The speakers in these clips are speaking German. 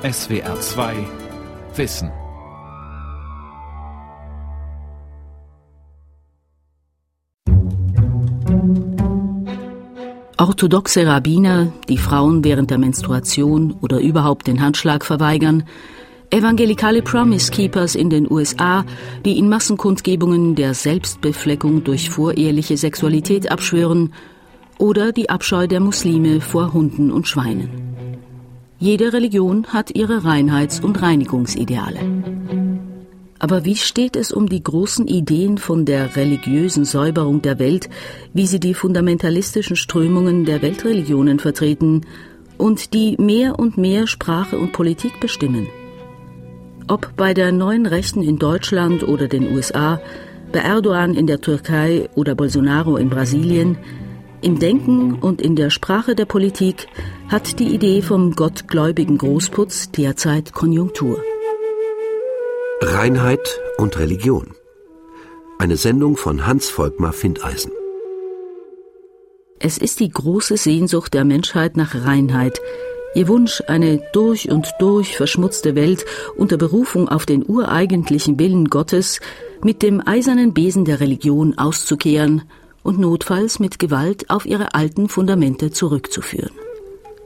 SWR 2 Wissen. Orthodoxe Rabbiner, die Frauen während der Menstruation oder überhaupt den Handschlag verweigern, evangelikale Promise Keepers in den USA, die in Massenkundgebungen der Selbstbefleckung durch voreheliche Sexualität abschwören, oder die Abscheu der Muslime vor Hunden und Schweinen. Jede Religion hat ihre Reinheits- und Reinigungsideale. Aber wie steht es um die großen Ideen von der religiösen Säuberung der Welt, wie sie die fundamentalistischen Strömungen der Weltreligionen vertreten und die mehr und mehr Sprache und Politik bestimmen? Ob bei der neuen Rechten in Deutschland oder den USA, bei Erdogan in der Türkei oder Bolsonaro in Brasilien, im Denken und in der Sprache der Politik hat die Idee vom gottgläubigen Großputz derzeit Konjunktur. Reinheit und Religion. Eine Sendung von Hans Volkmar Findeisen. Es ist die große Sehnsucht der Menschheit nach Reinheit, ihr Wunsch, eine durch und durch verschmutzte Welt unter Berufung auf den ureigentlichen Willen Gottes mit dem eisernen Besen der Religion auszukehren und notfalls mit Gewalt auf ihre alten Fundamente zurückzuführen.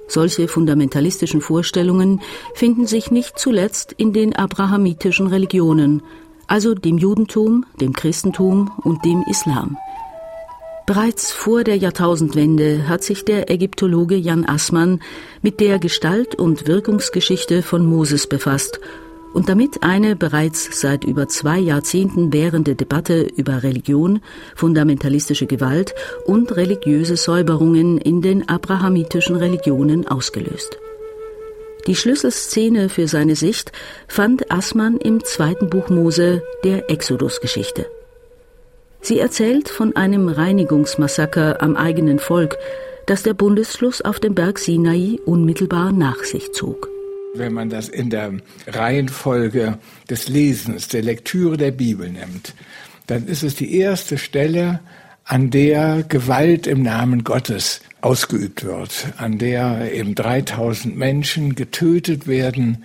Solche fundamentalistischen Vorstellungen finden sich nicht zuletzt in den abrahamitischen Religionen, also dem Judentum, dem Christentum und dem Islam. Bereits vor der Jahrtausendwende hat sich der Ägyptologe Jan Assmann mit der Gestalt und Wirkungsgeschichte von Moses befasst und damit eine bereits seit über zwei Jahrzehnten währende Debatte über Religion, fundamentalistische Gewalt und religiöse Säuberungen in den abrahamitischen Religionen ausgelöst. Die Schlüsselszene für seine Sicht fand Assmann im zweiten Buch Mose, der Exodus-Geschichte. Sie erzählt von einem Reinigungsmassaker am eigenen Volk, das der Bundesschluss auf dem Berg Sinai unmittelbar nach sich zog. Wenn man das in der Reihenfolge des Lesens, der Lektüre der Bibel nimmt, dann ist es die erste Stelle, an der Gewalt im Namen Gottes ausgeübt wird, an der eben 3000 Menschen getötet werden,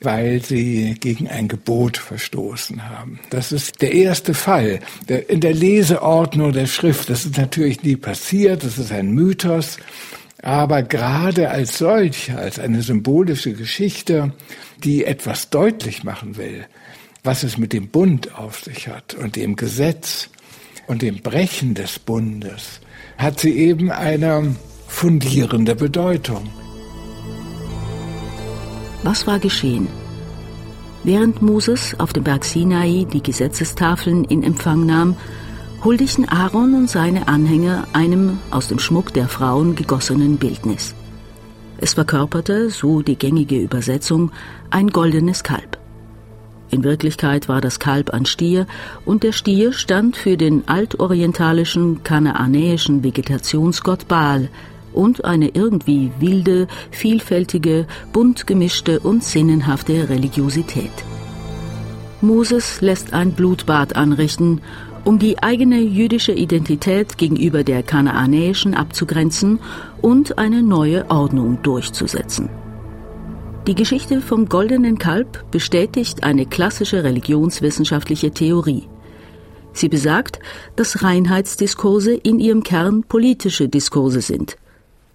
weil sie gegen ein Gebot verstoßen haben. Das ist der erste Fall. In der Leseordnung der Schrift, das ist natürlich nie passiert, das ist ein Mythos, aber gerade als solch, als eine symbolische Geschichte, die etwas deutlich machen will, was es mit dem Bund auf sich hat und dem Gesetz und dem Brechen des Bundes, hat sie eben eine fundierende Bedeutung. Was war geschehen? Während Moses auf dem Berg Sinai die Gesetzestafeln in Empfang nahm, huldigten Aaron und seine Anhänger einem aus dem Schmuck der Frauen gegossenen Bildnis. Es verkörperte, so die gängige Übersetzung, ein goldenes Kalb. In Wirklichkeit war das Kalb ein Stier und der Stier stand für den altorientalischen kanaanäischen Vegetationsgott Baal und eine irgendwie wilde, vielfältige, bunt gemischte und sinnenhafte Religiosität. Moses lässt ein Blutbad anrichten um die eigene jüdische Identität gegenüber der kanaanäischen abzugrenzen und eine neue Ordnung durchzusetzen. Die Geschichte vom goldenen Kalb bestätigt eine klassische religionswissenschaftliche Theorie. Sie besagt, dass Reinheitsdiskurse in ihrem Kern politische Diskurse sind.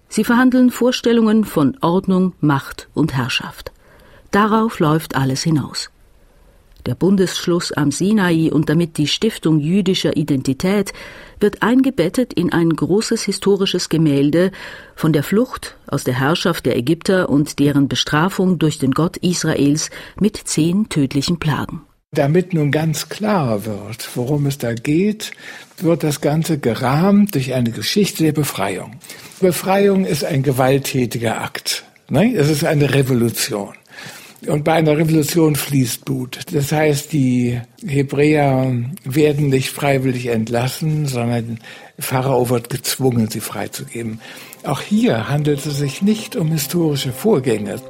Sie verhandeln Vorstellungen von Ordnung, Macht und Herrschaft. Darauf läuft alles hinaus. Der Bundesschluss am Sinai und damit die Stiftung jüdischer Identität wird eingebettet in ein großes historisches Gemälde von der Flucht aus der Herrschaft der Ägypter und deren Bestrafung durch den Gott Israels mit zehn tödlichen Plagen. Damit nun ganz klar wird, worum es da geht, wird das Ganze gerahmt durch eine Geschichte der Befreiung. Befreiung ist ein gewalttätiger Akt. Ne? Es ist eine Revolution. Und bei einer Revolution fließt Blut. Das heißt, die Hebräer werden nicht freiwillig entlassen, sondern Pharao wird gezwungen, sie freizugeben. Auch hier handelt es sich nicht um historische Vorgänge.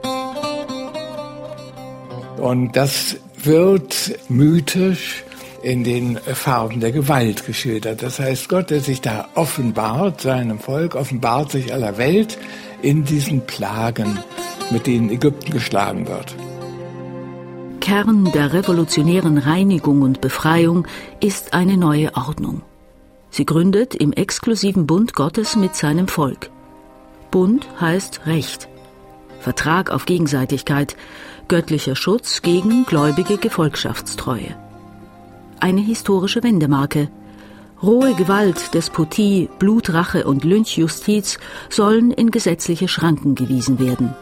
Und das wird mythisch in den Farben der Gewalt geschildert. Das heißt, Gott, der sich da offenbart, seinem Volk, offenbart sich aller Welt in diesen Plagen mit denen Ägypten geschlagen wird. Kern der revolutionären Reinigung und Befreiung ist eine neue Ordnung. Sie gründet im exklusiven Bund Gottes mit seinem Volk. Bund heißt Recht, Vertrag auf Gegenseitigkeit, göttlicher Schutz gegen gläubige Gefolgschaftstreue. Eine historische Wendemarke. Rohe Gewalt, Despotie, Blutrache und Lynchjustiz sollen in gesetzliche Schranken gewiesen werden.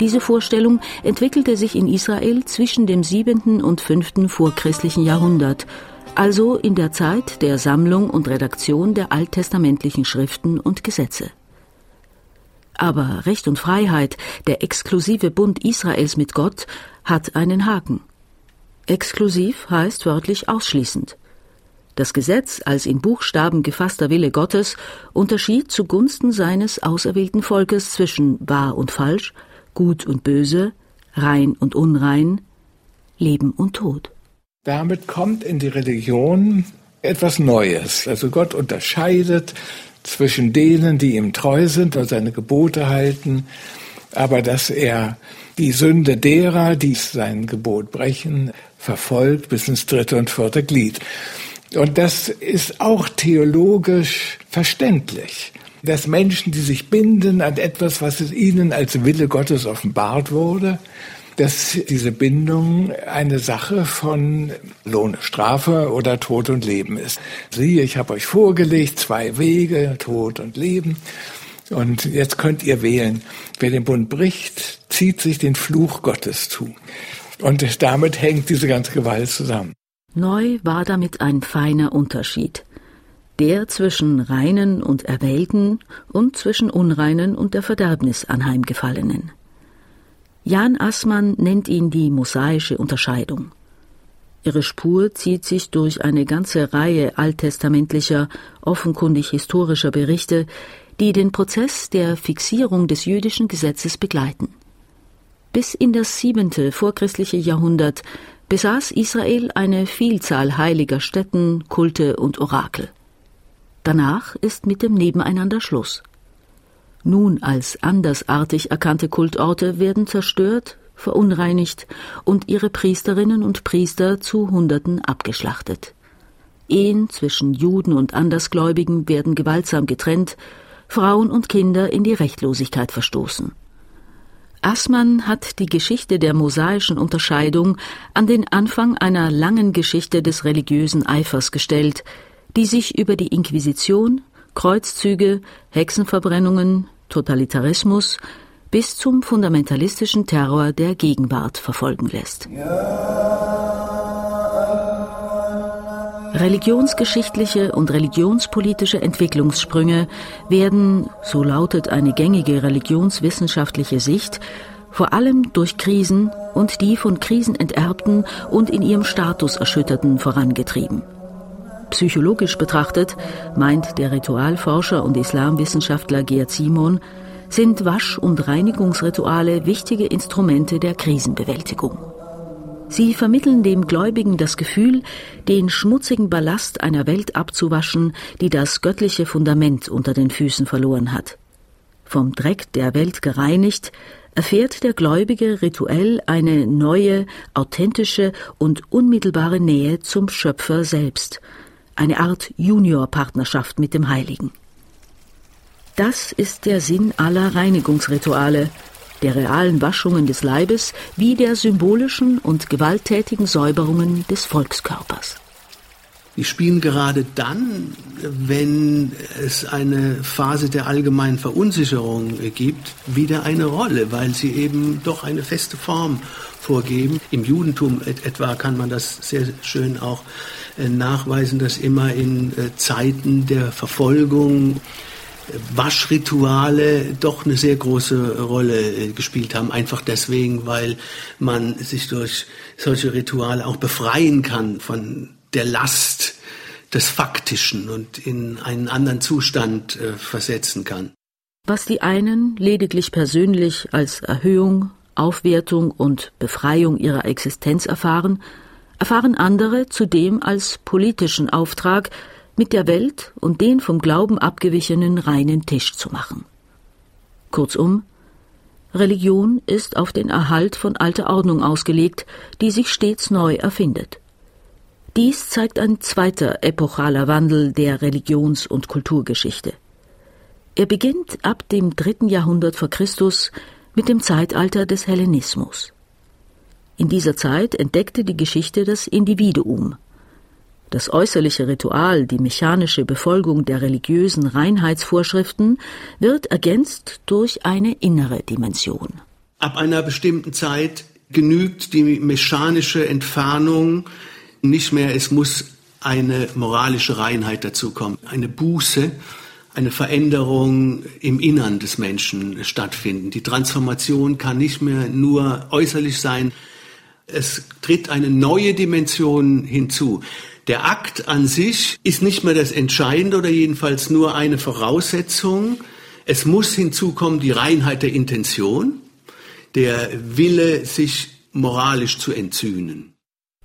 Diese Vorstellung entwickelte sich in Israel zwischen dem siebenten und fünften vorchristlichen Jahrhundert, also in der Zeit der Sammlung und Redaktion der alttestamentlichen Schriften und Gesetze. Aber Recht und Freiheit, der exklusive Bund Israels mit Gott, hat einen Haken. Exklusiv heißt wörtlich ausschließend. Das Gesetz als in Buchstaben gefasster Wille Gottes unterschied zugunsten seines auserwählten Volkes zwischen wahr und falsch, Gut und Böse, rein und unrein, Leben und Tod. Damit kommt in die Religion etwas Neues. Also Gott unterscheidet zwischen denen, die ihm treu sind und seine Gebote halten, aber dass er die Sünde derer, die sein Gebot brechen, verfolgt bis ins dritte und vierte Glied. Und das ist auch theologisch verständlich dass Menschen, die sich binden an etwas, was ihnen als Wille Gottes offenbart wurde, dass diese Bindung eine Sache von Lohn, Strafe oder Tod und Leben ist. Siehe, ich habe euch vorgelegt, zwei Wege, Tod und Leben. Und jetzt könnt ihr wählen. Wer den Bund bricht, zieht sich den Fluch Gottes zu. Und damit hängt diese ganze Gewalt zusammen. Neu war damit ein feiner Unterschied der zwischen Reinen und Erwählten und zwischen Unreinen und der Verderbnis anheimgefallenen. Jan Assmann nennt ihn die mosaische Unterscheidung. Ihre Spur zieht sich durch eine ganze Reihe alttestamentlicher, offenkundig historischer Berichte, die den Prozess der Fixierung des jüdischen Gesetzes begleiten. Bis in das siebente vorchristliche Jahrhundert besaß Israel eine Vielzahl heiliger Stätten, Kulte und Orakel. Danach ist mit dem Nebeneinander Schluss. Nun als andersartig erkannte Kultorte werden zerstört, verunreinigt und ihre Priesterinnen und Priester zu Hunderten abgeschlachtet. Ehen zwischen Juden und Andersgläubigen werden gewaltsam getrennt, Frauen und Kinder in die Rechtlosigkeit verstoßen. Assmann hat die Geschichte der mosaischen Unterscheidung an den Anfang einer langen Geschichte des religiösen Eifers gestellt, die sich über die Inquisition, Kreuzzüge, Hexenverbrennungen, Totalitarismus bis zum fundamentalistischen Terror der Gegenwart verfolgen lässt. Religionsgeschichtliche und religionspolitische Entwicklungssprünge werden, so lautet eine gängige religionswissenschaftliche Sicht, vor allem durch Krisen und die von Krisen enterbten und in ihrem Status erschütterten vorangetrieben. Psychologisch betrachtet, meint der Ritualforscher und Islamwissenschaftler Gerd Simon, sind Wasch- und Reinigungsrituale wichtige Instrumente der Krisenbewältigung. Sie vermitteln dem Gläubigen das Gefühl, den schmutzigen Ballast einer Welt abzuwaschen, die das göttliche Fundament unter den Füßen verloren hat. Vom Dreck der Welt gereinigt, erfährt der Gläubige rituell eine neue, authentische und unmittelbare Nähe zum Schöpfer selbst – eine Art Juniorpartnerschaft mit dem Heiligen. Das ist der Sinn aller Reinigungsrituale, der realen Waschungen des Leibes wie der symbolischen und gewalttätigen Säuberungen des Volkskörpers. Die spielen gerade dann, wenn es eine Phase der allgemeinen Verunsicherung gibt, wieder eine Rolle, weil sie eben doch eine feste Form vorgeben. Im Judentum etwa kann man das sehr schön auch nachweisen, dass immer in äh, Zeiten der Verfolgung äh, Waschrituale doch eine sehr große Rolle gespielt haben. Einfach deswegen, weil man sich durch solche Rituale auch befreien kann von der Last des Faktischen und in einen anderen Zustand versetzen kann. Was die einen lediglich persönlich als Erhöhung, Aufwertung und Befreiung ihrer Existenz erfahren, erfahren andere zudem als politischen Auftrag, mit der Welt und den vom Glauben abgewichenen reinen Tisch zu machen. Kurzum, Religion ist auf den Erhalt von alter Ordnung ausgelegt, die sich stets neu erfindet. Dies zeigt ein zweiter epochaler Wandel der Religions- und Kulturgeschichte. Er beginnt ab dem dritten Jahrhundert vor Christus mit dem Zeitalter des Hellenismus. In dieser Zeit entdeckte die Geschichte das Individuum. Das äußerliche Ritual, die mechanische Befolgung der religiösen Reinheitsvorschriften wird ergänzt durch eine innere Dimension. Ab einer bestimmten Zeit genügt die mechanische Entfernung nicht mehr, es muss eine moralische Reinheit dazukommen, eine Buße, eine Veränderung im Innern des Menschen stattfinden. Die Transformation kann nicht mehr nur äußerlich sein. Es tritt eine neue Dimension hinzu. Der Akt an sich ist nicht mehr das Entscheidende oder jedenfalls nur eine Voraussetzung. Es muss hinzukommen die Reinheit der Intention, der Wille, sich moralisch zu entzünden.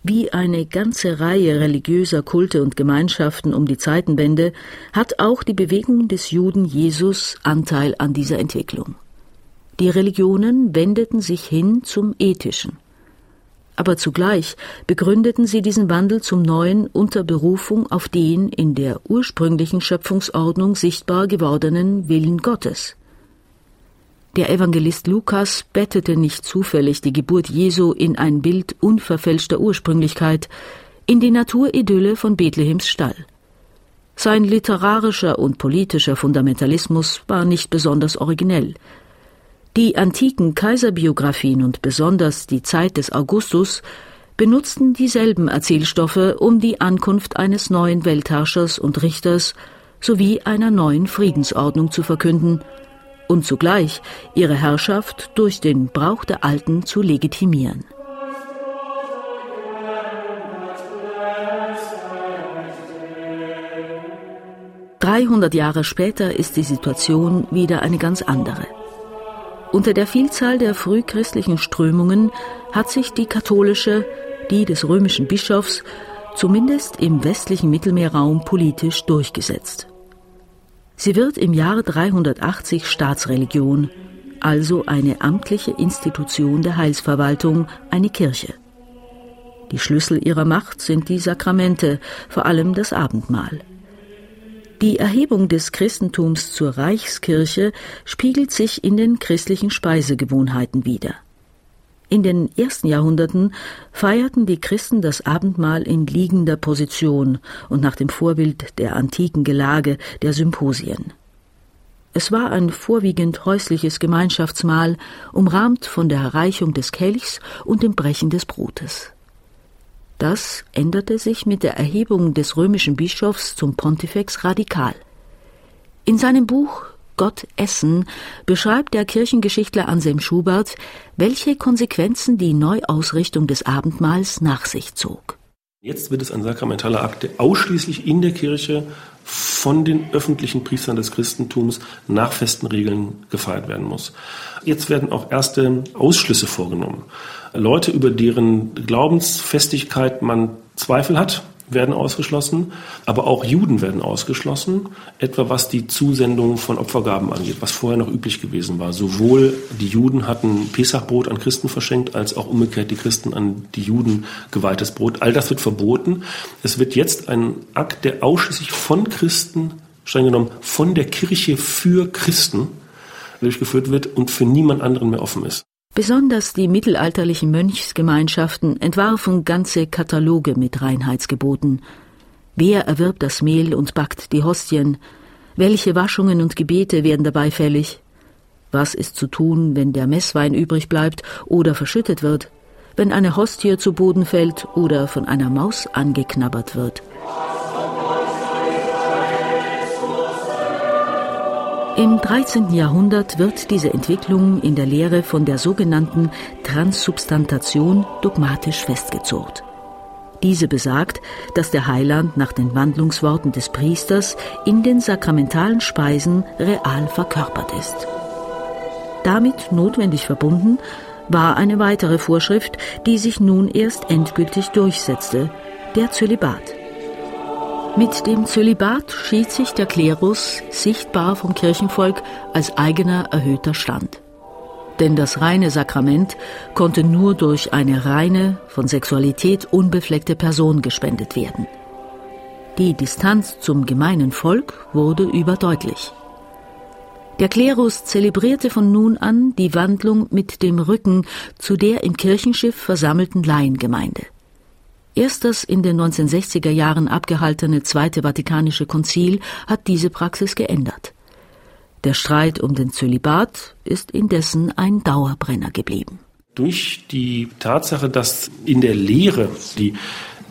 Wie eine ganze Reihe religiöser Kulte und Gemeinschaften um die Zeitenwende hat auch die Bewegung des Juden Jesus Anteil an dieser Entwicklung. Die Religionen wendeten sich hin zum Ethischen. Aber zugleich begründeten sie diesen Wandel zum Neuen unter Berufung auf den in der ursprünglichen Schöpfungsordnung sichtbar gewordenen Willen Gottes. Der Evangelist Lukas bettete nicht zufällig die Geburt Jesu in ein Bild unverfälschter Ursprünglichkeit, in die Naturidylle von Bethlehems Stall. Sein literarischer und politischer Fundamentalismus war nicht besonders originell. Die antiken Kaiserbiografien und besonders die Zeit des Augustus benutzten dieselben Erzählstoffe, um die Ankunft eines neuen Weltherrschers und Richters sowie einer neuen Friedensordnung zu verkünden – und zugleich ihre Herrschaft durch den Brauch der Alten zu legitimieren. Dreihundert Jahre später ist die Situation wieder eine ganz andere. Unter der Vielzahl der frühchristlichen Strömungen hat sich die katholische, die des römischen Bischofs, zumindest im westlichen Mittelmeerraum politisch durchgesetzt. Sie wird im Jahre 380 Staatsreligion, also eine amtliche Institution der Heilsverwaltung, eine Kirche. Die Schlüssel ihrer Macht sind die Sakramente, vor allem das Abendmahl. Die Erhebung des Christentums zur Reichskirche spiegelt sich in den christlichen Speisegewohnheiten wider. In den ersten Jahrhunderten feierten die Christen das Abendmahl in liegender Position und nach dem Vorbild der antiken Gelage der Symposien. Es war ein vorwiegend häusliches Gemeinschaftsmahl, umrahmt von der Erreichung des Kelchs und dem Brechen des Brotes. Das änderte sich mit der Erhebung des römischen Bischofs zum Pontifex radikal. In seinem Buch Gott essen beschreibt der Kirchengeschichtler Anselm Schubert, welche Konsequenzen die Neuausrichtung des Abendmahls nach sich zog. Jetzt wird es ein sakramentaler Akt, der ausschließlich in der Kirche von den öffentlichen Priestern des Christentums nach festen Regeln gefeiert werden muss. Jetzt werden auch erste Ausschlüsse vorgenommen. Leute, über deren Glaubensfestigkeit man Zweifel hat, werden ausgeschlossen, aber auch Juden werden ausgeschlossen, etwa was die Zusendung von Opfergaben angeht, was vorher noch üblich gewesen war. Sowohl die Juden hatten Pesachbrot an Christen verschenkt, als auch umgekehrt die Christen an die Juden geweihtes Brot. All das wird verboten. Es wird jetzt ein Akt, der ausschließlich von Christen, streng genommen, von der Kirche für Christen durchgeführt wird und für niemand anderen mehr offen ist. Besonders die mittelalterlichen Mönchsgemeinschaften entwarfen ganze Kataloge mit Reinheitsgeboten. Wer erwirbt das Mehl und backt die Hostien? Welche Waschungen und Gebete werden dabei fällig? Was ist zu tun, wenn der Messwein übrig bleibt oder verschüttet wird? Wenn eine Hostie zu Boden fällt oder von einer Maus angeknabbert wird? Im 13. Jahrhundert wird diese Entwicklung in der Lehre von der sogenannten Transsubstantation dogmatisch festgezurrt. Diese besagt, dass der Heiland nach den Wandlungsworten des Priesters in den sakramentalen Speisen real verkörpert ist. Damit notwendig verbunden war eine weitere Vorschrift, die sich nun erst endgültig durchsetzte, der Zölibat. Mit dem Zölibat schied sich der Klerus sichtbar vom Kirchenvolk als eigener erhöhter Stand. denn das reine Sakrament konnte nur durch eine reine, von Sexualität unbefleckte Person gespendet werden. Die Distanz zum gemeinen Volk wurde überdeutlich. Der Klerus zelebrierte von nun an die Wandlung mit dem Rücken zu der im Kirchenschiff versammelten Laiengemeinde. Erst das in den 1960er Jahren abgehaltene Zweite Vatikanische Konzil hat diese Praxis geändert. Der Streit um den Zölibat ist indessen ein Dauerbrenner geblieben. Durch die Tatsache, dass in der Lehre die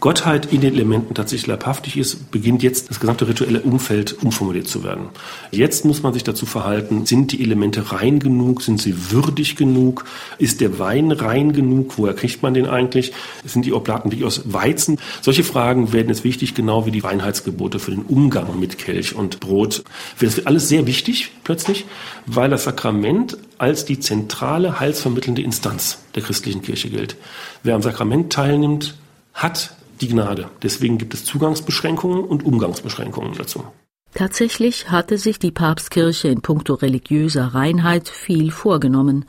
Gottheit in den Elementen tatsächlich leibhaftig ist, beginnt jetzt das gesamte rituelle Umfeld umformuliert zu werden. Jetzt muss man sich dazu verhalten, sind die Elemente rein genug, sind sie würdig genug, ist der Wein rein genug, woher kriegt man den eigentlich, sind die Oblaten wirklich aus Weizen? Solche Fragen werden jetzt wichtig, genau wie die Reinheitsgebote für den Umgang mit Kelch und Brot. Das wird alles sehr wichtig plötzlich, weil das Sakrament als die zentrale heilsvermittelnde Instanz der christlichen Kirche gilt. Wer am Sakrament teilnimmt, hat die Gnade. Deswegen gibt es Zugangsbeschränkungen und Umgangsbeschränkungen dazu. Tatsächlich hatte sich die Papstkirche in puncto religiöser Reinheit viel vorgenommen.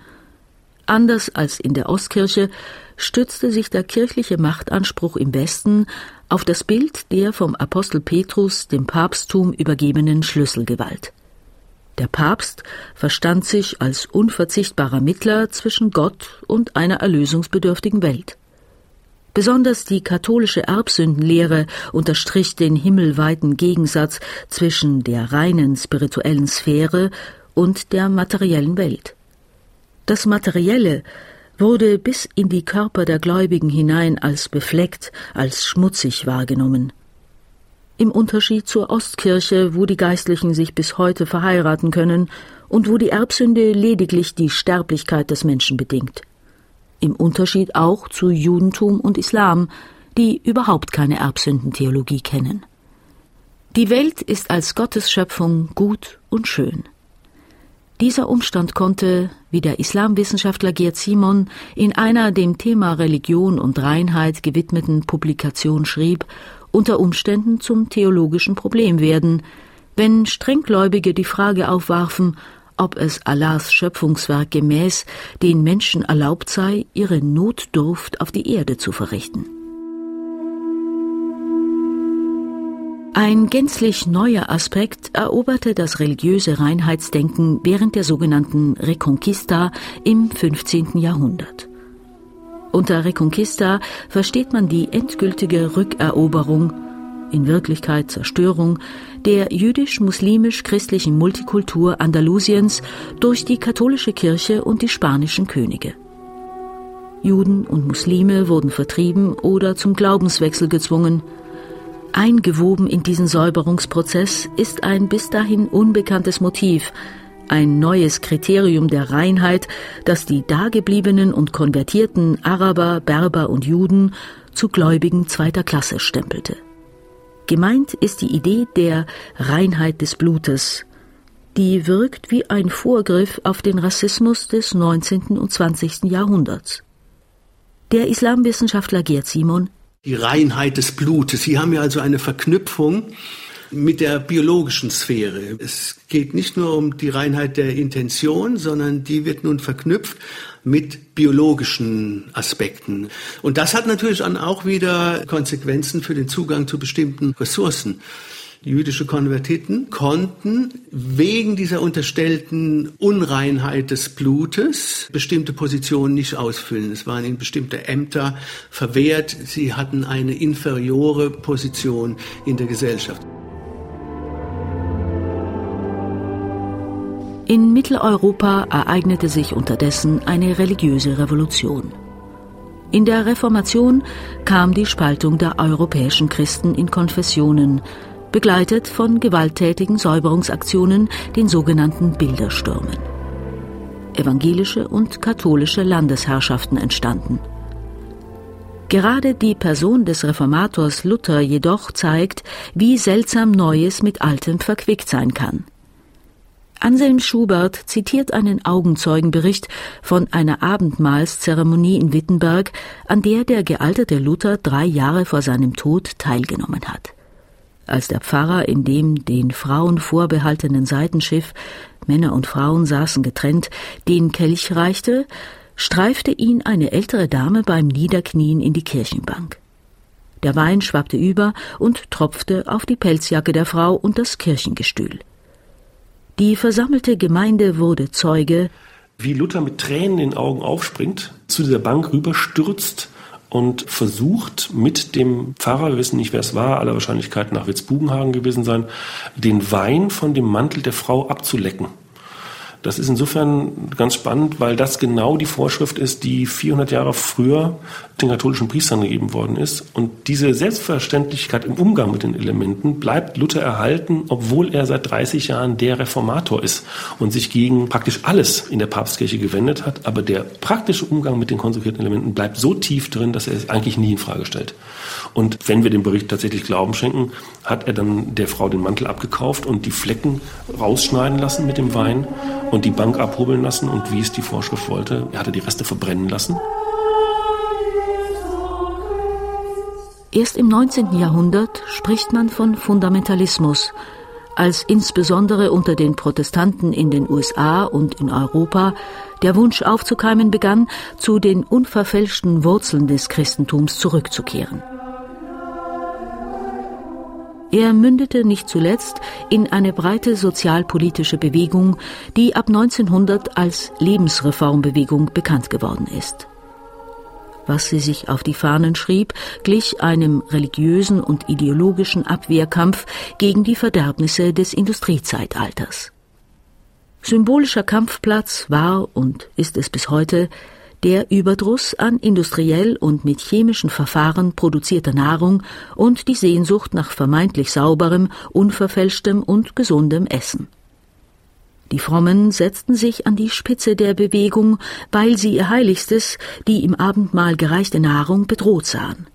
Anders als in der Ostkirche stützte sich der kirchliche Machtanspruch im Westen auf das Bild der vom Apostel Petrus dem Papsttum übergebenen Schlüsselgewalt. Der Papst verstand sich als unverzichtbarer Mittler zwischen Gott und einer erlösungsbedürftigen Welt. Besonders die katholische Erbsündenlehre unterstrich den himmelweiten Gegensatz zwischen der reinen spirituellen Sphäre und der materiellen Welt. Das Materielle wurde bis in die Körper der Gläubigen hinein als befleckt, als schmutzig wahrgenommen. Im Unterschied zur Ostkirche, wo die Geistlichen sich bis heute verheiraten können und wo die Erbsünde lediglich die Sterblichkeit des Menschen bedingt im Unterschied auch zu Judentum und Islam, die überhaupt keine Erbsündentheologie kennen. Die Welt ist als Gottes Schöpfung gut und schön. Dieser Umstand konnte, wie der Islamwissenschaftler Gerd Simon in einer dem Thema Religion und Reinheit gewidmeten Publikation schrieb, unter Umständen zum theologischen Problem werden, wenn Strenggläubige die Frage aufwarfen, ob es Allahs Schöpfungswerk gemäß den Menschen erlaubt sei, ihre Notdurft auf die Erde zu verrichten. Ein gänzlich neuer Aspekt eroberte das religiöse Reinheitsdenken während der sogenannten Reconquista im 15. Jahrhundert. Unter Reconquista versteht man die endgültige Rückeroberung in Wirklichkeit Zerstörung, der jüdisch-muslimisch-christlichen Multikultur Andalusiens durch die katholische Kirche und die spanischen Könige. Juden und Muslime wurden vertrieben oder zum Glaubenswechsel gezwungen. Eingewoben in diesen Säuberungsprozess ist ein bis dahin unbekanntes Motiv, ein neues Kriterium der Reinheit, das die dagebliebenen und konvertierten Araber, Berber und Juden zu Gläubigen zweiter Klasse stempelte. Gemeint ist die Idee der Reinheit des Blutes, die wirkt wie ein Vorgriff auf den Rassismus des 19. und 20. Jahrhunderts. Der Islamwissenschaftler Gerd Simon Die Reinheit des Blutes. Sie haben ja also eine Verknüpfung mit der biologischen Sphäre. Es geht nicht nur um die Reinheit der Intention, sondern die wird nun verknüpft mit biologischen Aspekten. Und das hat natürlich dann auch wieder Konsequenzen für den Zugang zu bestimmten Ressourcen. Jüdische Konvertiten konnten wegen dieser unterstellten Unreinheit des Blutes bestimmte Positionen nicht ausfüllen. Es waren ihnen bestimmte Ämter verwehrt. Sie hatten eine inferiore Position in der Gesellschaft. In Mitteleuropa ereignete sich unterdessen eine religiöse Revolution. In der Reformation kam die Spaltung der europäischen Christen in Konfessionen, begleitet von gewalttätigen Säuberungsaktionen, den sogenannten Bilderstürmen. Evangelische und katholische Landesherrschaften entstanden. Gerade die Person des Reformators Luther jedoch zeigt, wie seltsam Neues mit Altem verquickt sein kann. Anselm Schubert zitiert einen Augenzeugenbericht von einer Abendmahlszeremonie in Wittenberg, an der der gealterte Luther drei Jahre vor seinem Tod teilgenommen hat. Als der Pfarrer in dem den Frauen vorbehaltenen Seitenschiff Männer und Frauen saßen getrennt, den Kelch reichte, streifte ihn eine ältere Dame beim Niederknien in die Kirchenbank. Der Wein schwappte über und tropfte auf die Pelzjacke der Frau und das Kirchengestühl. Die versammelte Gemeinde wurde Zeuge, wie Luther mit Tränen in den Augen aufspringt, zu dieser Bank rüberstürzt und versucht mit dem Pfarrer, wir wissen nicht, wer es war, aller Wahrscheinlichkeit nach Witzbugenhagen gewesen sein, den Wein von dem Mantel der Frau abzulecken. Das ist insofern ganz spannend, weil das genau die Vorschrift ist, die 400 Jahre früher den katholischen Priestern gegeben worden ist. Und diese Selbstverständlichkeit im Umgang mit den Elementen bleibt Luther erhalten, obwohl er seit 30 Jahren der Reformator ist und sich gegen praktisch alles in der Papstkirche gewendet hat. Aber der praktische Umgang mit den konsekrierten Elementen bleibt so tief drin, dass er es eigentlich nie in Frage stellt. Und wenn wir dem Bericht tatsächlich Glauben schenken, hat er dann der Frau den Mantel abgekauft und die Flecken rausschneiden lassen mit dem Wein und die Bank abhobeln lassen und wie es die Vorschrift wollte, er hatte die Reste verbrennen lassen. Erst im 19. Jahrhundert spricht man von Fundamentalismus, als insbesondere unter den Protestanten in den USA und in Europa der Wunsch aufzukeimen begann, zu den unverfälschten Wurzeln des Christentums zurückzukehren. Er mündete nicht zuletzt in eine breite sozialpolitische Bewegung, die ab 1900 als Lebensreformbewegung bekannt geworden ist was sie sich auf die Fahnen schrieb, glich einem religiösen und ideologischen Abwehrkampf gegen die Verderbnisse des Industriezeitalters. Symbolischer Kampfplatz war und ist es bis heute der Überdruss an industriell und mit chemischen Verfahren produzierter Nahrung und die Sehnsucht nach vermeintlich sauberem, unverfälschtem und gesundem Essen. Die Frommen setzten sich an die Spitze der Bewegung, weil sie ihr Heiligstes, die im Abendmahl gereichte Nahrung, bedroht sahen.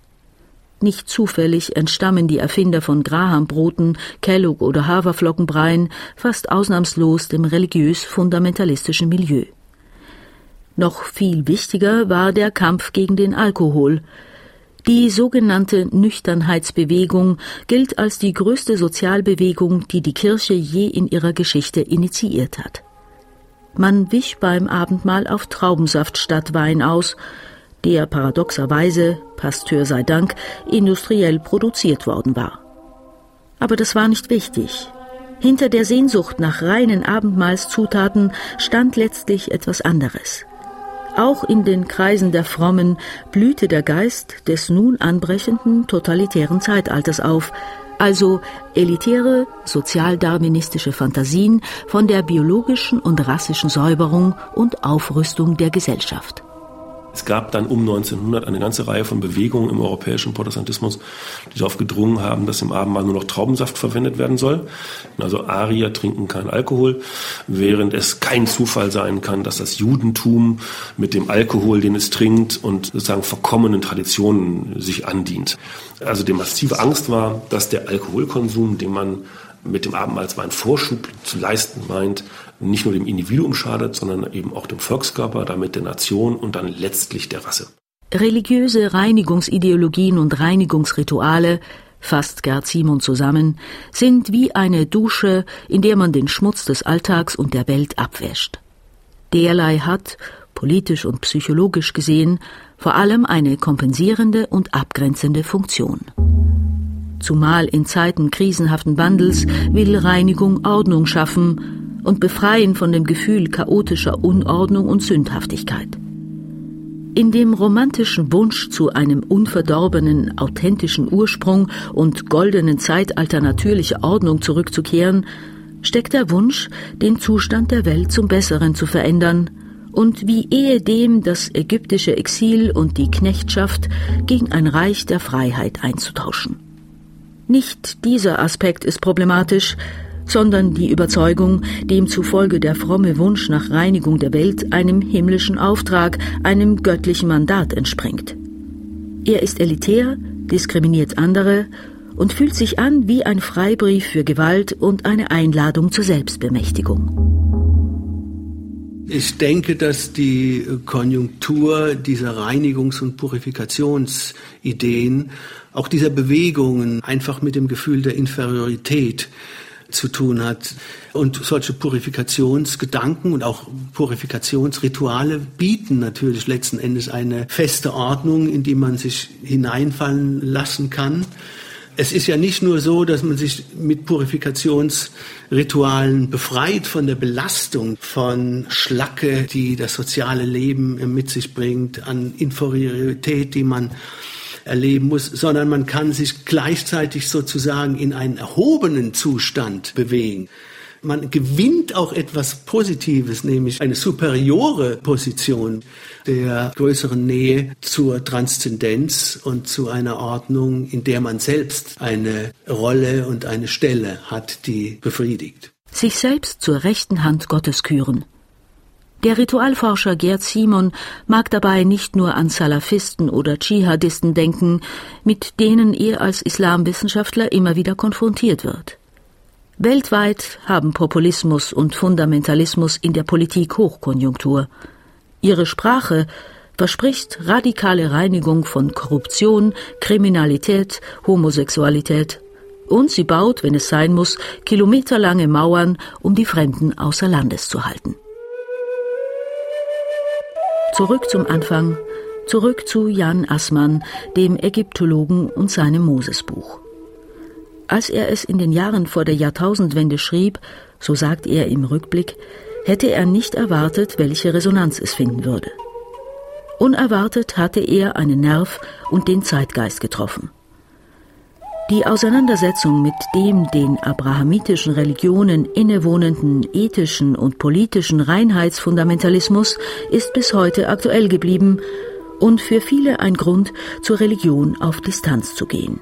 Nicht zufällig entstammen die Erfinder von Grahambroten, Kellogg oder Haferflockenbreien fast ausnahmslos dem religiös-fundamentalistischen Milieu. Noch viel wichtiger war der Kampf gegen den Alkohol, die sogenannte Nüchternheitsbewegung gilt als die größte Sozialbewegung, die die Kirche je in ihrer Geschichte initiiert hat. Man wich beim Abendmahl auf Traubensaft statt Wein aus, der paradoxerweise, Pasteur sei Dank, industriell produziert worden war. Aber das war nicht wichtig. Hinter der Sehnsucht nach reinen Abendmahlszutaten stand letztlich etwas anderes. Auch in den Kreisen der Frommen blühte der Geist des nun anbrechenden totalitären Zeitalters auf, also elitäre sozialdarwinistische Fantasien von der biologischen und rassischen Säuberung und Aufrüstung der Gesellschaft. Es gab dann um 1900 eine ganze Reihe von Bewegungen im europäischen Protestantismus, die darauf gedrungen haben, dass im Abendmahl nur noch Traubensaft verwendet werden soll. Also Arier trinken keinen Alkohol, während es kein Zufall sein kann, dass das Judentum mit dem Alkohol, den es trinkt und sozusagen verkommenen Traditionen sich andient. Also die massive Angst war, dass der Alkoholkonsum, den man mit dem Abendmahlswein Vorschub zu leisten meint, nicht nur dem Individuum schadet, sondern eben auch dem Volkskörper, damit der Nation und dann letztlich der Rasse. Religiöse Reinigungsideologien und Reinigungsrituale, fasst Gerd Simon zusammen, sind wie eine Dusche, in der man den Schmutz des Alltags und der Welt abwäscht. Derlei hat, politisch und psychologisch gesehen, vor allem eine kompensierende und abgrenzende Funktion. Zumal in Zeiten krisenhaften Wandels will Reinigung Ordnung schaffen und befreien von dem Gefühl chaotischer Unordnung und Sündhaftigkeit. In dem romantischen Wunsch zu einem unverdorbenen, authentischen Ursprung und goldenen Zeitalter natürlicher Ordnung zurückzukehren, steckt der Wunsch, den Zustand der Welt zum Besseren zu verändern und wie ehedem das ägyptische Exil und die Knechtschaft gegen ein Reich der Freiheit einzutauschen. Nicht dieser Aspekt ist problematisch, sondern die Überzeugung, demzufolge der fromme Wunsch nach Reinigung der Welt einem himmlischen Auftrag, einem göttlichen Mandat entspringt. Er ist elitär, diskriminiert andere und fühlt sich an wie ein Freibrief für Gewalt und eine Einladung zur Selbstbemächtigung. Ich denke, dass die Konjunktur dieser Reinigungs- und Purifikationsideen, auch dieser Bewegungen, einfach mit dem Gefühl der Inferiorität zu tun hat. Und solche Purifikationsgedanken und auch Purifikationsrituale bieten natürlich letzten Endes eine feste Ordnung, in die man sich hineinfallen lassen kann es ist ja nicht nur so, dass man sich mit Purifikationsritualen befreit von der Belastung von Schlacke, die das soziale Leben mit sich bringt, an Inferiorität, die man erleben muss, sondern man kann sich gleichzeitig sozusagen in einen erhobenen Zustand bewegen. Man gewinnt auch etwas Positives, nämlich eine superiore Position der größeren Nähe zur Transzendenz und zu einer Ordnung, in der man selbst eine Rolle und eine Stelle hat, die befriedigt. Sich selbst zur rechten Hand Gottes küren. Der Ritualforscher Gerd Simon mag dabei nicht nur an Salafisten oder Dschihadisten denken, mit denen er als Islamwissenschaftler immer wieder konfrontiert wird. Weltweit haben Populismus und Fundamentalismus in der Politik Hochkonjunktur. Ihre Sprache verspricht radikale Reinigung von Korruption, Kriminalität, Homosexualität. Und sie baut, wenn es sein muss, kilometerlange Mauern, um die Fremden außer Landes zu halten. Zurück zum Anfang, zurück zu Jan Assmann, dem Ägyptologen und seinem Mosesbuch. Als er es in den Jahren vor der Jahrtausendwende schrieb, so sagt er im Rückblick, hätte er nicht erwartet, welche Resonanz es finden würde. Unerwartet hatte er einen Nerv und den Zeitgeist getroffen. Die Auseinandersetzung mit dem den abrahamitischen Religionen innewohnenden ethischen und politischen Reinheitsfundamentalismus ist bis heute aktuell geblieben und für viele ein Grund, zur Religion auf Distanz zu gehen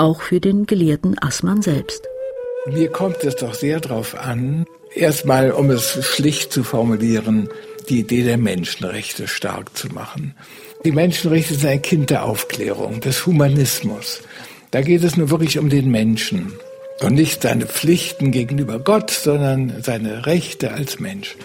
auch für den Gelehrten Assmann selbst. Mir kommt es doch sehr darauf an, erstmal, um es schlicht zu formulieren, die Idee der Menschenrechte stark zu machen. Die Menschenrechte sind ein Kind der Aufklärung, des Humanismus. Da geht es nur wirklich um den Menschen und nicht seine Pflichten gegenüber Gott, sondern seine Rechte als Mensch.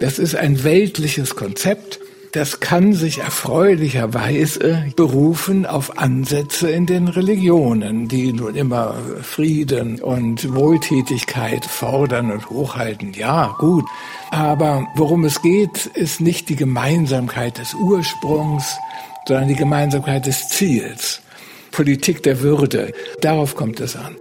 Das ist ein weltliches Konzept, das kann sich erfreulicherweise berufen auf Ansätze in den Religionen, die nun immer Frieden und Wohltätigkeit fordern und hochhalten. Ja, gut. Aber worum es geht, ist nicht die Gemeinsamkeit des Ursprungs, sondern die Gemeinsamkeit des Ziels. Politik der Würde. Darauf kommt es an.